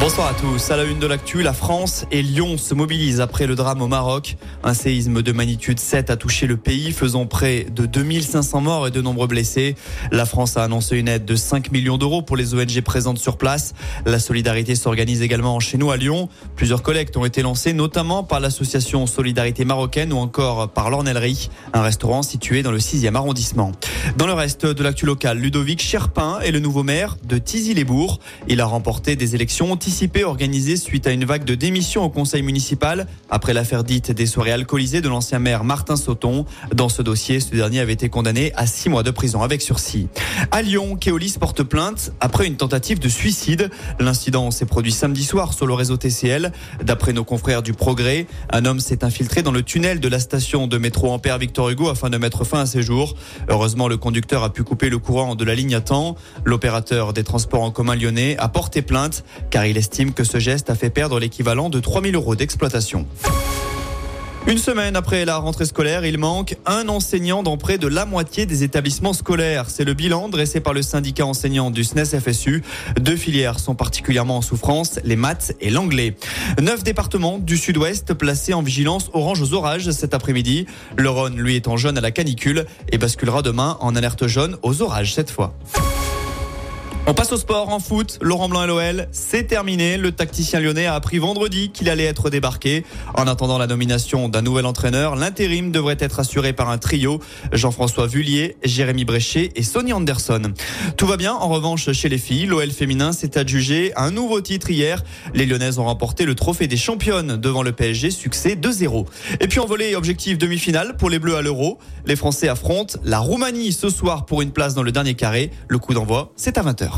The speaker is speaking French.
Bonsoir à tous. À la une de l'actu, la France et Lyon se mobilisent après le drame au Maroc. Un séisme de magnitude 7 a touché le pays, faisant près de 2500 morts et de nombreux blessés. La France a annoncé une aide de 5 millions d'euros pour les ONG présentes sur place. La solidarité s'organise également chez nous à Lyon. Plusieurs collectes ont été lancées, notamment par l'association Solidarité Marocaine ou encore par l'Ornellerie, un restaurant situé dans le 6e arrondissement. Dans le reste de l'actu local, Ludovic Cherpin est le nouveau maire de Tizy-les-Bourgs. Il a remporté des élections anticipé organisé suite à une vague de démissions au conseil municipal après l'affaire dite des soirées alcoolisées de l'ancien maire Martin Sauton. Dans ce dossier, ce dernier avait été condamné à six mois de prison avec sursis. À Lyon, Keolis porte plainte après une tentative de suicide. L'incident s'est produit samedi soir sur le réseau TCL. D'après nos confrères du Progrès, un homme s'est infiltré dans le tunnel de la station de métro Ampère Victor Hugo afin de mettre fin à ses jours. Heureusement, le conducteur a pu couper le courant de la ligne à temps. L'opérateur des transports en commun lyonnais a porté plainte car il estime que ce geste a fait perdre l'équivalent de 3000 euros d'exploitation. Une semaine après la rentrée scolaire, il manque un enseignant dans près de la moitié des établissements scolaires. C'est le bilan dressé par le syndicat enseignant du SNES FSU. Deux filières sont particulièrement en souffrance, les maths et l'anglais. Neuf départements du sud-ouest placés en vigilance orange aux orages cet après-midi. Le Rhône, lui, en jaune à la canicule et basculera demain en alerte jaune aux orages cette fois. On passe au sport en foot. Laurent Blanc et l'OL, c'est terminé. Le tacticien lyonnais a appris vendredi qu'il allait être débarqué. En attendant la nomination d'un nouvel entraîneur, l'intérim devrait être assuré par un trio. Jean-François Vullier, Jérémy Bréchet et Sonny Anderson. Tout va bien en revanche chez les filles. L'OL féminin s'est adjugé un nouveau titre hier. Les Lyonnaises ont remporté le trophée des championnes devant le PSG, succès 2-0. Et puis en volée, objectif demi-finale pour les Bleus à l'Euro. Les Français affrontent la Roumanie ce soir pour une place dans le dernier carré. Le coup d'envoi, c'est à 20h.